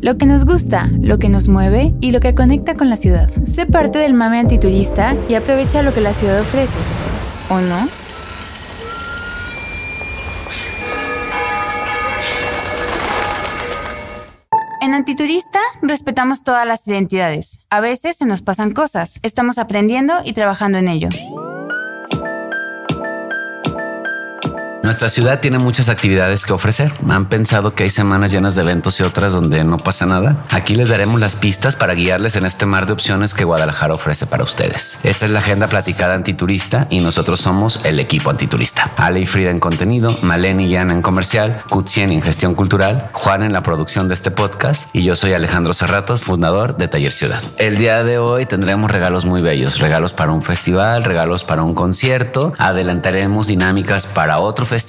lo que nos gusta, lo que nos mueve y lo que conecta con la ciudad. Sé parte del mame antiturista y aprovecha lo que la ciudad ofrece. ¿O no? En Antiturista respetamos todas las identidades. A veces se nos pasan cosas. Estamos aprendiendo y trabajando en ello. Nuestra ciudad tiene muchas actividades que ofrecer. Han pensado que hay semanas llenas de eventos y otras donde no pasa nada. Aquí les daremos las pistas para guiarles en este mar de opciones que Guadalajara ofrece para ustedes. Esta es la agenda platicada antiturista y nosotros somos el equipo antiturista. Ale y Frida en contenido, Maleni y Ana en comercial, Kutsien en gestión cultural, Juan en la producción de este podcast y yo soy Alejandro Serratos, fundador de Taller Ciudad. El día de hoy tendremos regalos muy bellos, regalos para un festival, regalos para un concierto, adelantaremos dinámicas para otro festival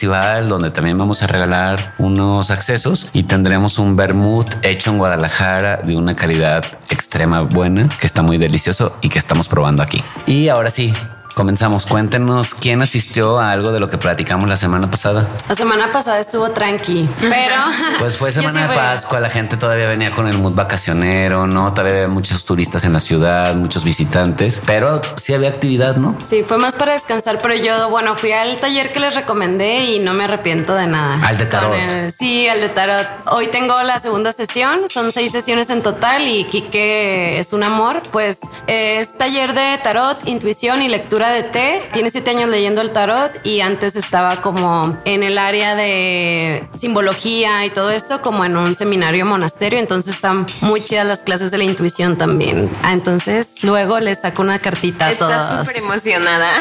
donde también vamos a regalar unos accesos y tendremos un vermouth hecho en Guadalajara de una calidad extrema buena que está muy delicioso y que estamos probando aquí. Y ahora sí, Comenzamos. Cuéntenos quién asistió a algo de lo que platicamos la semana pasada. La semana pasada estuvo tranqui, pero. Pues fue semana de Pascua, la gente todavía venía con el mood vacacionero, ¿no? Todavía había muchos turistas en la ciudad, muchos visitantes, pero sí había actividad, ¿no? Sí, fue más para descansar, pero yo, bueno, fui al taller que les recomendé y no me arrepiento de nada. Al de tarot. sí, al de tarot. Hoy tengo la segunda sesión, son seis sesiones en total y Kike es un amor. Pues es taller de tarot, intuición y lectura de té. Tiene siete años leyendo el tarot y antes estaba como en el área de simbología y todo esto, como en un seminario monasterio. Entonces están muy chidas las clases de la intuición también. Ah, entonces luego le saco una cartita a todos. Está súper emocionada.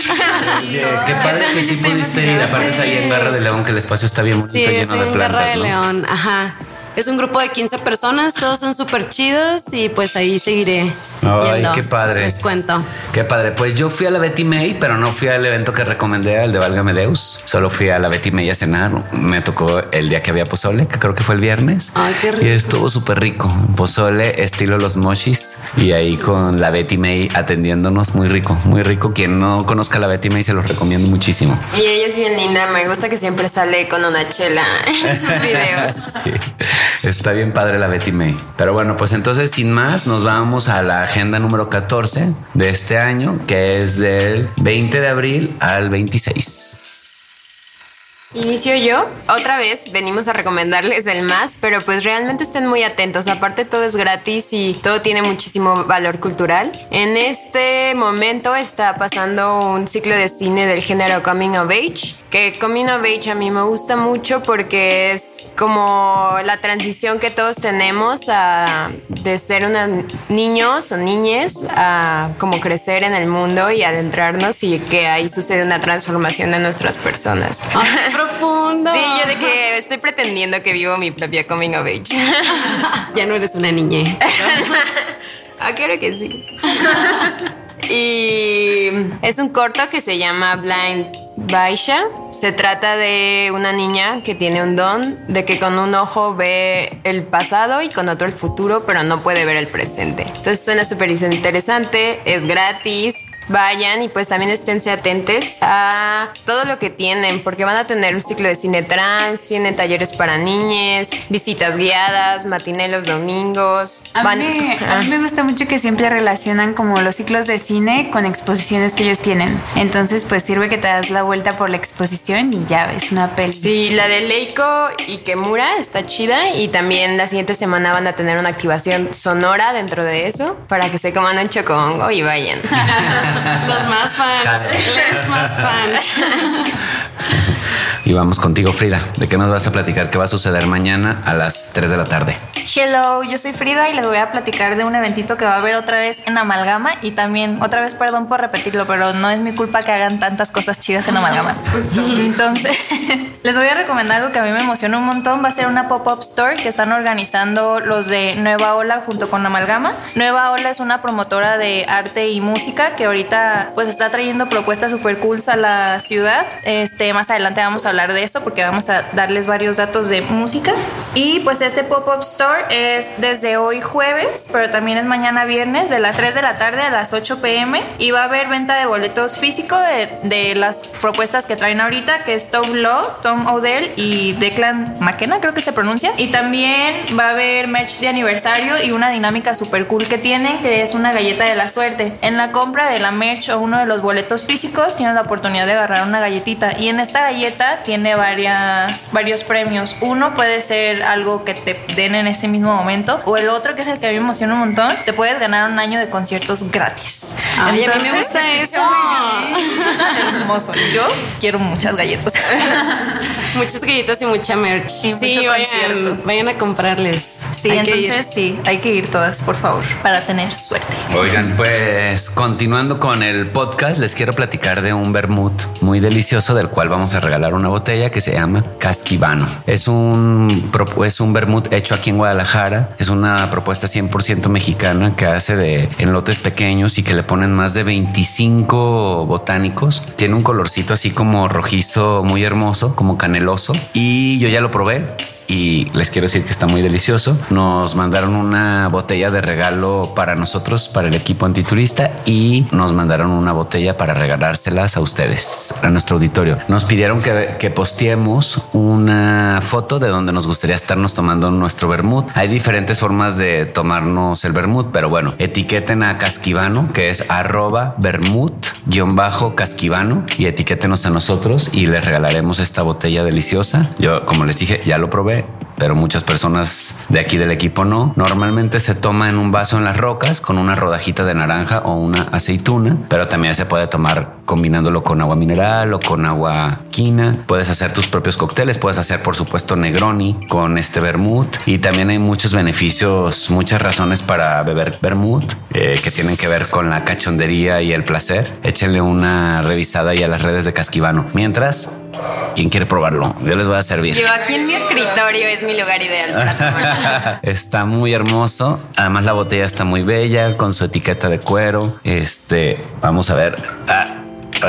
Oye, qué padre que sí pudiste ir. Aparte ahí en Garra de León, que el espacio está bien bonito, sí, lleno de en plantas. Garra de ¿no? León, ajá. Es un grupo de 15 personas, todos son súper chidos y pues ahí seguiré. Ay, yendo. qué padre. Les cuento. Qué padre. Pues yo fui a la Betty May, pero no fui al evento que recomendé, al de Válgame Deus. Solo fui a la Betty May a cenar. Me tocó el día que había pozole, que creo que fue el viernes. Ay, qué rico. Y estuvo súper rico. Pozole estilo los mochis. Y ahí con la Betty May atendiéndonos muy rico, muy rico. Quien no conozca la Betty May se los recomiendo muchísimo. Y ella es bien linda, me gusta que siempre sale con una chela en sus videos. Sí, está bien padre la Betty May. Pero bueno, pues entonces sin más nos vamos a la agenda número 14 de este año, que es del 20 de abril al 26. Inicio yo. Otra vez venimos a recomendarles el más, pero pues realmente estén muy atentos. Aparte todo es gratis y todo tiene muchísimo valor cultural. En este momento está pasando un ciclo de cine del género Coming of Age, que Coming of Age a mí me gusta mucho porque es como la transición que todos tenemos a, de ser unos niños o niñes a como crecer en el mundo y adentrarnos y que ahí sucede una transformación de nuestras personas. Profundo. Sí, yo de que estoy pretendiendo que vivo mi propia coming of age. ya no eres una niña. ah, claro que sí. y es un corto que se llama Blind Baisha. Se trata de una niña que tiene un don de que con un ojo ve el pasado y con otro el futuro, pero no puede ver el presente. Entonces suena súper interesante, es gratis. Vayan y pues también esténse atentos a todo lo que tienen, porque van a tener un ciclo de cine trans, tienen talleres para niñas, visitas guiadas, matiné los domingos. A, Van- mí, Ah. a mí me gusta mucho que siempre relacionan como los ciclos de cine con exposiciones que ellos tienen. Entonces, pues sirve que te das la vuelta por la exposición y ya ves una peli. Sí, la de Leiko y Kemura está chida y también la siguiente semana van a tener una activación sonora dentro de eso para que se coman un chocongo y vayan. Los más fans. Los más fans. Y vamos contigo, Frida. ¿De qué nos vas a platicar? ¿Qué va a suceder mañana a las 3 de la tarde? Hello, yo soy Frida y les voy a platicar de un eventito que va a haber otra vez en Amalgama y también, otra vez, perdón por repetirlo, pero no es mi culpa que hagan tantas cosas chidas en Amalgama. Entonces, les voy a recomendar algo que a mí me emociona un montón. Va a ser una pop-up store que están organizando los de Nueva Ola junto con Amalgama. Nueva Ola es una promotora de arte y música que ahorita pues está trayendo propuestas super cool a la ciudad. Este, más adelante vamos a hablar hablar de eso porque vamos a darles varios datos de música. Y pues este pop-up store es desde hoy jueves, pero también es mañana viernes de las 3 de la tarde a las 8 pm y va a haber venta de boletos físico de, de las propuestas que traen ahorita, que es Tom Law, Tom Odell y Declan McKenna, creo que se pronuncia. Y también va a haber merch de aniversario y una dinámica súper cool que tienen, que es una galleta de la suerte. En la compra de la merch o uno de los boletos físicos, tienes la oportunidad de agarrar una galletita. Y en esta galleta tiene varias, varios premios. Uno puede ser algo que te den en ese mismo momento, o el otro, que es el que a mí me emociona un montón, te puedes ganar un año de conciertos gratis. Ay, a mí me gusta eso. Hermoso. Yo quiero muchas galletas. Muchas galletas y mucha merch. Y sí, mucho vayan, concierto. vayan a comprarles. Sí, Hay entonces sí, hay que ir todas, por favor, para tener suerte. Oigan, pues continuando con el podcast, les quiero platicar de un vermut muy delicioso del cual vamos a regalar una botella que se llama Casquivano. Es un, es un vermut hecho aquí en Guadalajara. Es una propuesta 100% mexicana que hace de en lotes pequeños y que le ponen más de 25 botánicos. Tiene un colorcito así como rojizo, muy hermoso, como caneloso. Y yo ya lo probé y les quiero decir que está muy delicioso. Nos mandaron una botella de regalo para nosotros, para el equipo antiturista y nos mandaron una botella para regalárselas a ustedes, a nuestro auditorio. Nos pidieron que, que posteemos una foto de donde nos gustaría estarnos tomando nuestro vermut. Hay diferentes formas de tomarnos el vermut, pero bueno, etiqueten a Casquivano, que es arroba vermut guion bajo Casquivano y etiquétenos a nosotros y les regalaremos esta botella deliciosa. Yo, como les dije, ya lo probé. Pero muchas personas de aquí del equipo no. Normalmente se toma en un vaso en las rocas con una rodajita de naranja o una aceituna, pero también se puede tomar combinándolo con agua mineral o con agua quina. Puedes hacer tus propios cócteles, puedes hacer por supuesto Negroni con este vermut y también hay muchos beneficios, muchas razones para beber vermut eh, que tienen que ver con la cachondería y el placer. Échenle una revisada ahí a las redes de Casquivano. Mientras, ¿quién quiere probarlo? Yo les voy a servir. Yo aquí en mi escritorio es mi lugar ideal. está muy hermoso. Además, la botella está muy bella con su etiqueta de cuero. Este, vamos a ver. Ah,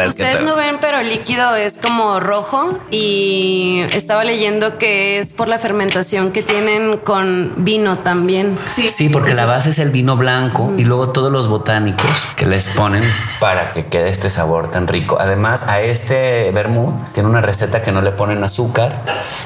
Ustedes no ven, pero el líquido es como rojo y estaba leyendo que es por la fermentación que tienen con vino también. Sí, porque la base es el vino blanco y luego todos los botánicos que les ponen para que quede este sabor tan rico. Además, a este vermut tiene una receta que no le ponen azúcar,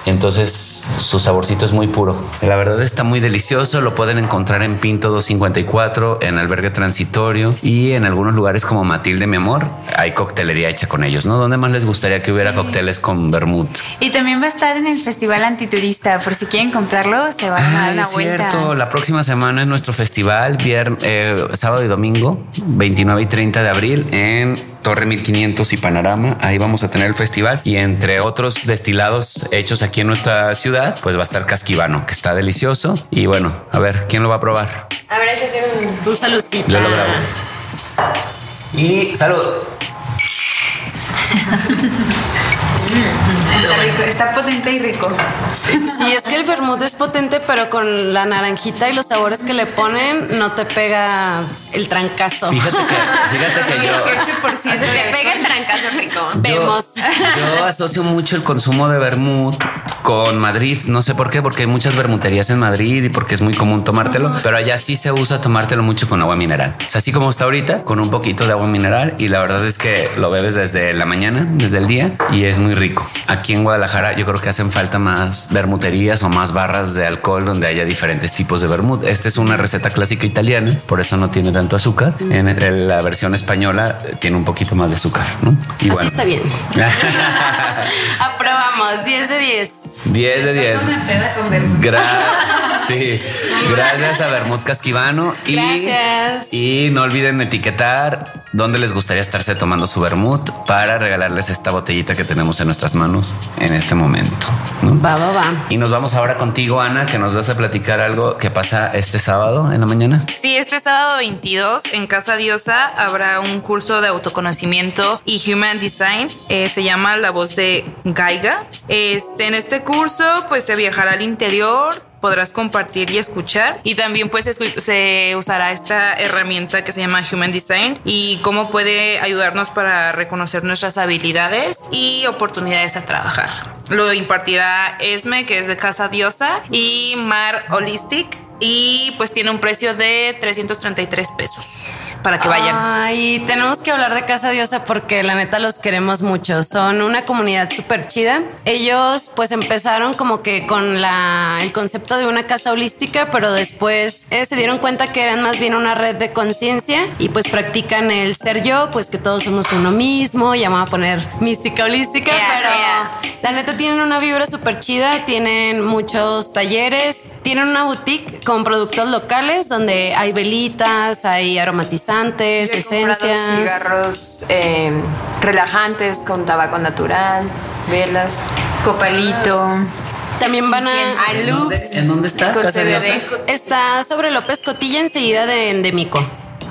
entonces su saborcito es muy puro. La verdad está muy delicioso, lo pueden encontrar en Pinto 254, en Albergue Transitorio y en algunos lugares como Matilde, mi amor, hay coctelería hecha con ellos, ¿no? ¿Dónde más les gustaría que hubiera cócteles con vermut? Y también va a estar en el Festival Antiturista. Por si quieren comprarlo, se van a dar Ay, una es vuelta. cierto. La próxima semana es nuestro festival, vier- eh, sábado y domingo, 29 y 30 de abril, en Torre 1500 y Panorama. Ahí vamos a tener el festival y entre otros destilados hechos aquí en nuestra ciudad, pues va a estar Casquivano, que está delicioso. Y bueno, a ver, ¿quién lo va a probar? Habrá que hacer un... Un salucito. Yo lo grabo. Y salud. Está rico, está potente y rico. Sí, es que el vermut es potente, pero con la naranjita y los sabores que le ponen, no te pega el trancazo. Fíjate que, fíjate que yo... 18% Se te pega el trancazo rico. Vemos. Yo, asocio mucho el consumo de vermut con Madrid. No sé por qué, porque hay muchas vermuterías en Madrid y porque es muy común tomártelo, pero allá sí se usa tomártelo mucho con agua mineral. O sea, así como está ahorita, con un poquito de agua mineral y la verdad es que lo bebes desde la mañana, desde el día y es muy rico. Aquí en Guadalajara yo creo que hacen falta más vermuterías o más barras de alcohol donde haya diferentes tipos de vermut. Esta es una receta clásica italiana, por eso no tiene tanto azúcar. En, en la versión española eh, tiene un poquito más de azúcar. ¿no? Y Así está bien. 10 de 10. 10 de 10. Una peda con vermut. Gra- sí, gracias a Bermud Casquivano. Y, Gracias. Y no olviden etiquetar dónde les gustaría estarse tomando su Bermud para regalarles esta botellita que tenemos en nuestras manos en este momento. ¿no? Va, va, va. Y nos vamos ahora contigo, Ana, que nos vas a platicar algo que pasa este sábado en la mañana. Sí, este sábado 22 en Casa Diosa habrá un curso de autoconocimiento y Human Design. Eh, se llama La Voz de Gaiga. Este, en este curso, pues se viajará al interior podrás compartir y escuchar. Y también pues se usará esta herramienta que se llama Human Design y cómo puede ayudarnos para reconocer nuestras habilidades y oportunidades a trabajar. Lo impartirá Esme, que es de Casa Diosa, y Mar Holistic, y pues tiene un precio de 333 pesos para que vayan. Ay, tenemos que hablar de Casa Diosa porque la neta los queremos mucho. Son una comunidad súper chida. Ellos pues empezaron como que con la, el concepto de una casa holística, pero después eh, se dieron cuenta que eran más bien una red de conciencia y pues practican el ser yo, pues que todos somos uno mismo. Ya a poner mística holística, pero la neta tienen una vibra súper chida. Tienen muchos talleres, tienen una boutique con productos locales donde hay velitas, hay aromatizantes, esencias. Cigarros eh, relajantes con tabaco natural, velas, copalito. También van a, ¿En dónde, ¿En dónde está? Está sobre López Cotilla, enseguida de Endemico.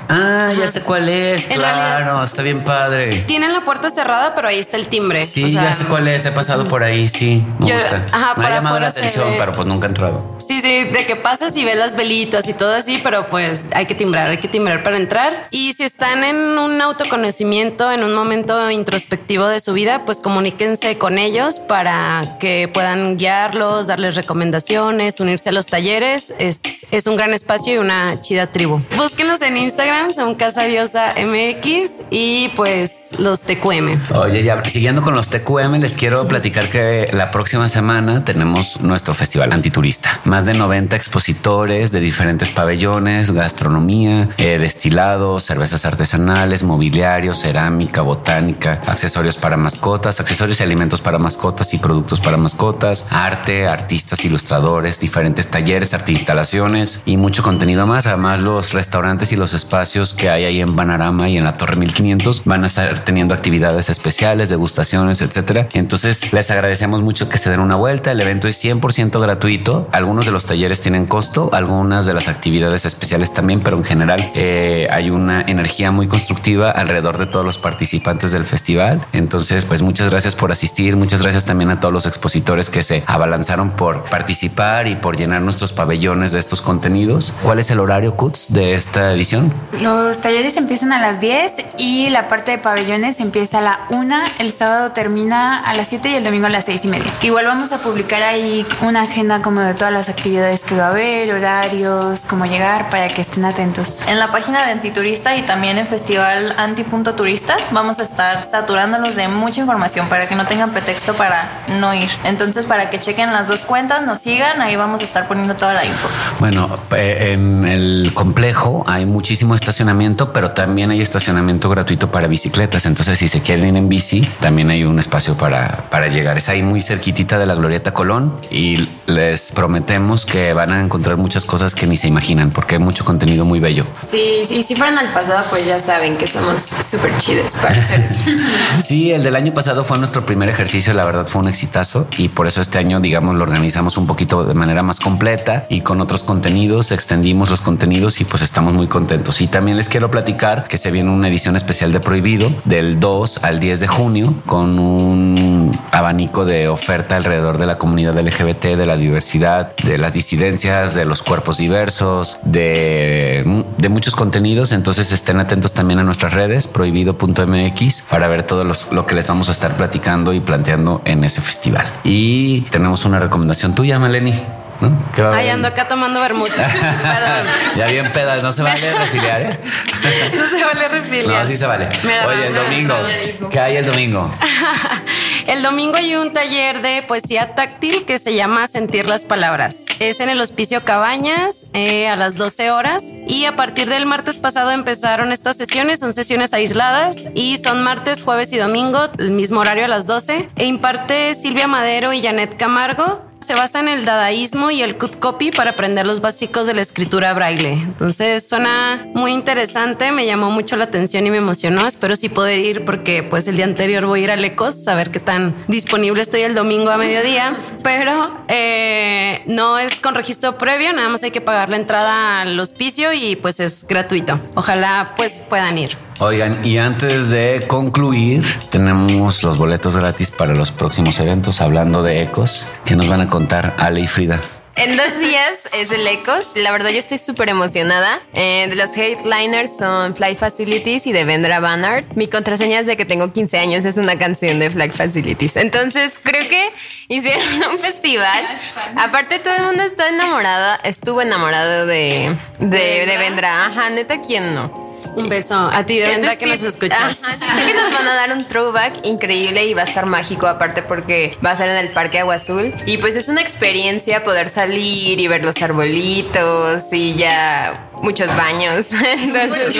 Ah, ya sé cuál es. claro, está bien padre. Tienen la puerta cerrada, pero ahí está el timbre. Sí, ya sé cuál es. He pasado por ahí, sí. Me gusta. me ha llamado la atención, pero pues nunca he entrado. Sí, sí, de que pasas y ves las velitas y todo así, pero pues hay que timbrar, hay que timbrar para entrar. Y si están en un autoconocimiento, en un momento introspectivo de su vida, pues comuníquense con ellos para que puedan guiarlos, darles recomendaciones, unirse a los talleres. Es, es un gran espacio y una chida tribu. Búsquenos en Instagram, son Casa Diosa MX y pues los TQM. Oye, ya siguiendo con los TQM, les quiero platicar que la próxima semana tenemos nuestro festival antiturista más de 90 expositores de diferentes pabellones, gastronomía, eh, destilados, cervezas artesanales, mobiliario, cerámica, botánica, accesorios para mascotas, accesorios y alimentos para mascotas y productos para mascotas, arte, artistas, ilustradores, diferentes talleres, arte instalaciones y mucho contenido más. Además, los restaurantes y los espacios que hay ahí en Banarama y en la Torre 1500 van a estar teniendo actividades especiales, degustaciones, etcétera. Entonces, les agradecemos mucho que se den una vuelta. El evento es 100% gratuito. Algunos de los talleres tienen costo, algunas de las actividades especiales también, pero en general eh, hay una energía muy constructiva alrededor de todos los participantes del festival. Entonces, pues muchas gracias por asistir, muchas gracias también a todos los expositores que se abalanzaron por participar y por llenar nuestros pabellones de estos contenidos. ¿Cuál es el horario, Cuts, de esta edición? Los talleres empiezan a las 10 y la parte de pabellones empieza a la 1, el sábado termina a las 7 y el domingo a las 6 y media. Igual vamos a publicar ahí una agenda como de todas las actividades que va a haber, horarios, cómo llegar, para que estén atentos. En la página de Antiturista y también en Festival Anti.turista vamos a estar saturándolos de mucha información para que no tengan pretexto para no ir. Entonces, para que chequen las dos cuentas, nos sigan, ahí vamos a estar poniendo toda la info. Bueno, en el complejo hay muchísimo estacionamiento, pero también hay estacionamiento gratuito para bicicletas. Entonces, si se quieren ir en bici, también hay un espacio para, para llegar. Es ahí muy cerquitita de la Glorieta Colón y les prometemos que van a encontrar muchas cosas que ni se imaginan, porque hay mucho contenido muy bello. Sí, sí, si fueron al pasado, pues ya saben que somos súper chidos para hacer Sí, el del año pasado fue nuestro primer ejercicio, la verdad fue un exitazo y por eso este año, digamos, lo organizamos un poquito de manera más completa y con otros contenidos, extendimos los contenidos y pues estamos muy contentos. Y también les quiero platicar que se viene una edición especial de Prohibido del 2 al 10 de junio con un abanico de oferta alrededor de la comunidad LGBT, de la diversidad, de las disidencias, de los cuerpos diversos, de, muchos contenidos. Entonces estén atentos también a nuestras redes, prohibido.mx, para ver todo lo que les vamos a estar platicando y planteando en ese festival. Y tenemos una recomendación tuya, Maleni. ¿No? Ay, ando acá tomando. Perdón. ya bien pedas, no se vale refiliar, ¿eh? no se vale refiliar. No, sí se vale. Oye, el domingo. ¿Qué hay el domingo? el domingo hay un taller de poesía táctil que se llama Sentir las Palabras. Es en el Hospicio Cabañas eh, a las 12 horas. Y a partir del martes pasado empezaron estas sesiones. Son sesiones aisladas y son martes, jueves y domingo, el mismo horario a las 12. E imparte Silvia Madero y Janet Camargo se basa en el dadaísmo y el cut copy para aprender los básicos de la escritura braille. Entonces suena muy interesante, me llamó mucho la atención y me emocionó. Espero sí poder ir porque pues el día anterior voy a ir a Lecos a ver qué tan disponible estoy el domingo a mediodía. Pero eh, no es con registro previo, nada más hay que pagar la entrada al hospicio y pues es gratuito. Ojalá pues puedan ir. Oigan, y antes de concluir, tenemos los boletos gratis para los próximos eventos hablando de ecos que nos van a contar Ale y Frida. En dos días es el Ecos. La verdad, yo estoy súper emocionada. Eh, de los headliners son Flight Facilities y de Vendra Bannard. Mi contraseña es de que tengo 15 años, es una canción de Flight Facilities. Entonces, creo que hicieron un festival. Aparte, todo el mundo está enamorada, estuvo enamorado de, de, de Vendra. Ajá, neta, ¿quién no? Un beso a ti, de verdad que nos escuchas. Que nos van a dar un throwback increíble y va a estar mágico, aparte porque va a ser en el Parque Agua Azul. Y pues es una experiencia poder salir y ver los arbolitos y ya muchos baños. Entonces,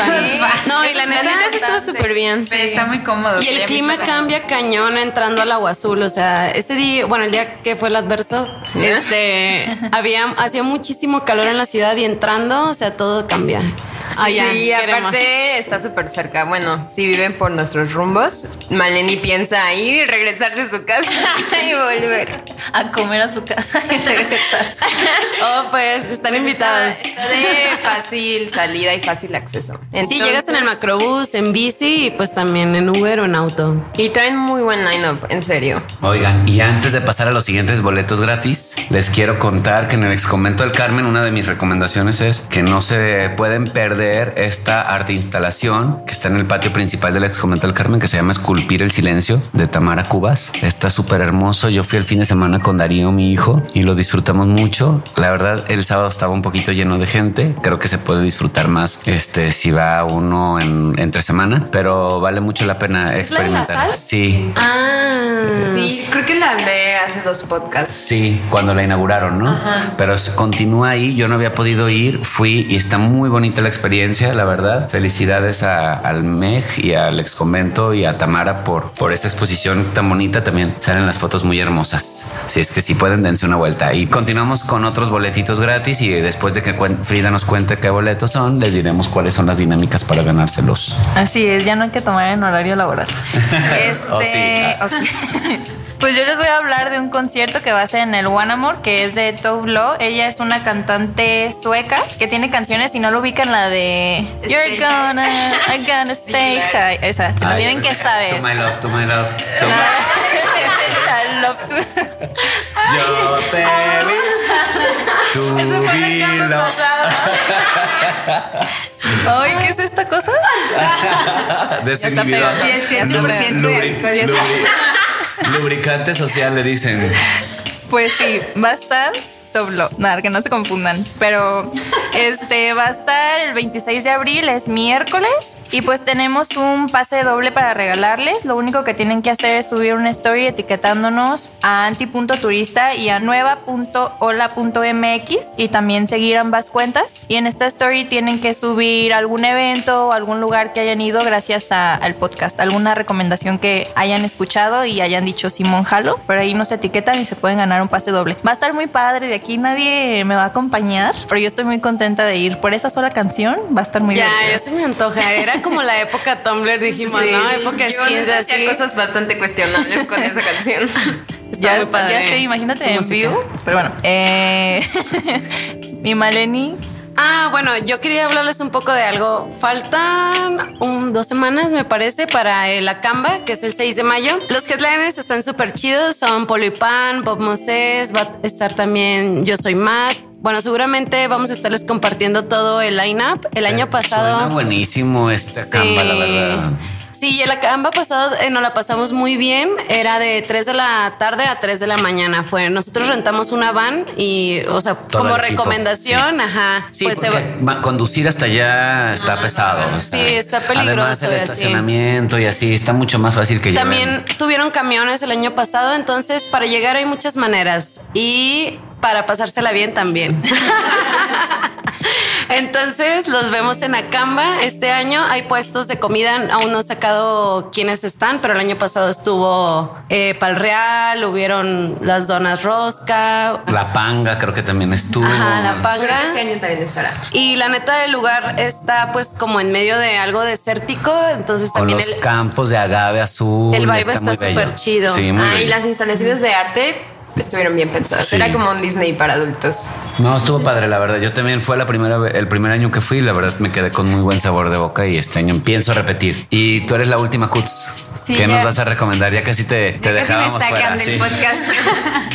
No, y la neta, eso estuvo súper bien. Sí, está muy cómodo. Y el clima cambia cañón entrando al agua azul. O sea, ese día, bueno, el día que fue el adverso, este, había, hacía muchísimo calor en la ciudad y entrando, o sea, todo cambia. Sí, queremos. aparte está súper cerca. Bueno, si viven por nuestros rumbos, Maleni piensa ir y regresarse a su casa y volver. A comer a su casa y regresarse. Oh, pues están invitados. Está de fácil salida y fácil acceso. Sí, llegas en el Entonces- macrobús, en bici y pues también en Uber o en auto. Y traen muy buen line-up, en serio. Oigan, y antes de pasar a los siguientes boletos gratis, les quiero contar que en el ex convento del Carmen, una de mis recomendaciones es que no se pueden perder esta arte instalación que está en el patio principal del ex convento del Carmen, que se llama Esculpir el Silencio de Tamara Cubas. Está súper hermoso. Yo fui el fin de semana con Darío, mi hijo, y lo disfrutamos mucho. La verdad, el sábado estaba un poquito lleno de gente. Creo que se puede disfrutar más este si va uno en, entre semana, pero vale mucho la pena ¿Es la de la experimentar. sal? Sí. Ah, Sí, creo que la hablé hace dos podcasts. Sí, cuando la inauguraron, ¿no? Pero se continúa ahí. Yo no había podido ir, fui y está muy bonita la experiencia, la verdad. Felicidades a- al MEG y al ex convento y a Tamara por, por esta exposición tan bonita. También salen las fotos muy hermosas. Si es que si pueden, dense una vuelta. Y continuamos con otros boletitos gratis. Y después de que Frida nos cuente qué boletos son, les diremos cuáles son las dinámicas para ganárselos. Así es, ya no hay que tomar en horario laboral. Este, O sí. o sí. Pues yo les voy a hablar de un concierto que va a ser en el One Amor, que es de Tove Lo. Ella es una cantante sueca que tiene canciones, si no lo ubican, la de You're gonna, I'm gonna stay high. Esa, se lo Ay, tienen que saber. To my love, to my love. to my- I love to- Yo te vi. Tu vilo. Ay, ¿qué es esta cosa? Desinhibidor. pegado. 18% de Lubri- alcohol, ya lubri- Lubricante social le dicen. Pues sí, va a estar Nada, que no se confundan. Pero este va a estar el 26 de abril, es miércoles. Y pues tenemos un pase doble para regalarles. Lo único que tienen que hacer es subir una story etiquetándonos a anti.turista y a nueva.hola.mx y también seguir ambas cuentas. Y en esta story tienen que subir algún evento o algún lugar que hayan ido gracias a- al podcast. Alguna recomendación que hayan escuchado y hayan dicho Simón Jalo. Por ahí nos etiquetan y se pueden ganar un pase doble. Va a estar muy padre. De aquí nadie me va a acompañar, pero yo estoy muy contenta de ir por esa sola canción. Va a estar muy ya, divertido. ya se me antoja. Era como la época Tumblr, dijimos, ¿no? Época skins así. cosas bastante cuestionables con esa canción. Está Ya, muy padre. ya sé, imagínate su en música. vivo. Pero bueno, eh, mi Maleni. Ah, bueno, yo quería hablarles un poco de algo. Faltan un, dos semanas, me parece, para el Acamba, que es el 6 de mayo. Los headliners están súper chidos. Son Polo y Pan, Bob Moses, va a estar también Yo Soy Matt. Bueno, seguramente vamos a estarles compartiendo todo el line-up. El año pasado... Suena buenísimo esta Sí. camba, la verdad. Sí, el Acamba pasado eh, nos la pasamos muy bien. Era de 3 de la tarde a 3 de la mañana. Fue. Nosotros rentamos una van y, o sea, Todo como recomendación, ajá. Sí, pues se va- conducir hasta allá está pesado. Sí, está peligroso Además, el y así. estacionamiento y así está mucho más fácil que llevar. También tuvieron camiones el año pasado, entonces para llegar hay muchas maneras y para pasársela bien también. Entonces los vemos en Acamba este año. Hay puestos de comida, aún no he sacado quiénes están, pero el año pasado estuvo eh, Pal Real, hubieron las donas rosca. La panga creo que también estuvo. Ajá, la panga. este año también estará. Y la neta el lugar está pues como en medio de algo desértico, entonces Con también los el, campos de agave azul. El vibe está súper chido. Sí, muy Ah, las instalaciones de arte estuvieron bien pensadas. Sí. Era como un Disney para adultos. No, estuvo padre, la verdad. Yo también fue la primera el primer año que fui, la verdad me quedé con muy buen sabor de boca y este año pienso repetir. Y tú eres la última Cuts. Sí, ¿Qué nos vas a recomendar? Ya casi te, te Ya casi me dejábamos sacan fuera. del sí. podcast.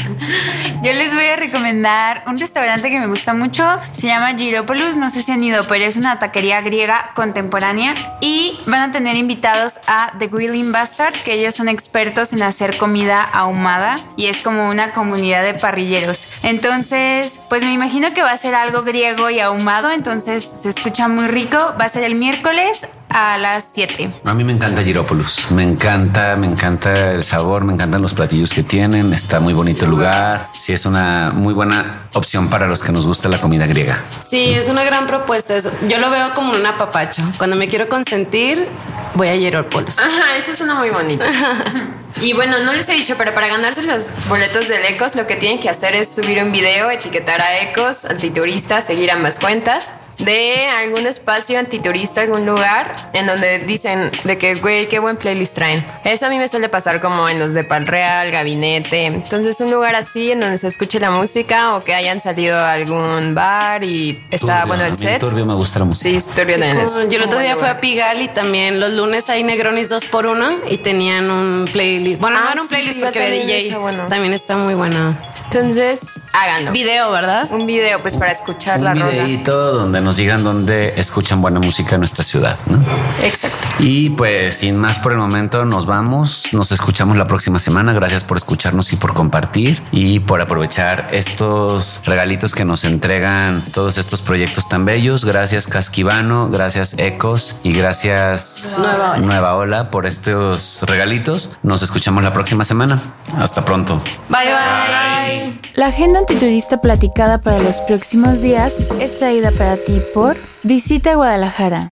Yo les voy a recomendar un restaurante que me gusta mucho. Se llama Giropolis. No sé si han ido, pero es una taquería griega contemporánea. Y van a tener invitados a The Grilling Bastard, que ellos son expertos en hacer comida ahumada. Y es como una comunidad de parrilleros. Entonces, pues me imagino que va a ser algo griego y ahumado. Entonces se escucha muy rico. Va a ser el miércoles a las 7. A mí me encanta Girópolis. Me encanta, me encanta el sabor, me encantan los platillos que tienen. Está muy bonito el lugar. Sí, es una muy buena opción para los que nos gusta la comida griega. Sí, es una gran propuesta. Es- Yo lo veo como un apapacho. Cuando me quiero consentir, voy a Hierópolis. Ajá, esa es una muy bonita. Y bueno, no les he dicho, pero para ganarse los boletos del Ecos, lo que tienen que hacer es subir un video, etiquetar a Ecos, antiturista, seguir ambas cuentas de algún espacio antiturista, algún lugar en donde dicen de que, güey, qué buen playlist traen. Eso a mí me suele pasar como en los de Palreal, Gabinete. Entonces, un lugar así en donde se escuche la música o que hayan salido a algún bar y está Turbio, bueno el set. Turbio me gusta la música. Sí, turbio también es Yo el otro día fui a Pigal y también los lunes hay Negronis 2 por 1 y tenían un playlist. Bueno, no Ah, era un sí, playlist porque había DJ. está bueno. También está muy buena. Entonces, háganlo. Video, ¿verdad? un video pues para escuchar Un la rola. donde nos digan dónde escuchan buena música en nuestra ciudad, ¿no? Exacto. Y pues sin más por el momento nos vamos, nos escuchamos la próxima semana. Gracias por escucharnos y por compartir y por aprovechar estos regalitos que nos entregan todos estos proyectos tan bellos. Gracias Casquivano, gracias Ecos y gracias Nueva Ola. Nueva Ola por estos regalitos. Nos escuchamos la próxima semana. Hasta pronto. Bye, bye. La agenda antiturista platicada para los próximos días es traída para ti por Visita Guadalajara.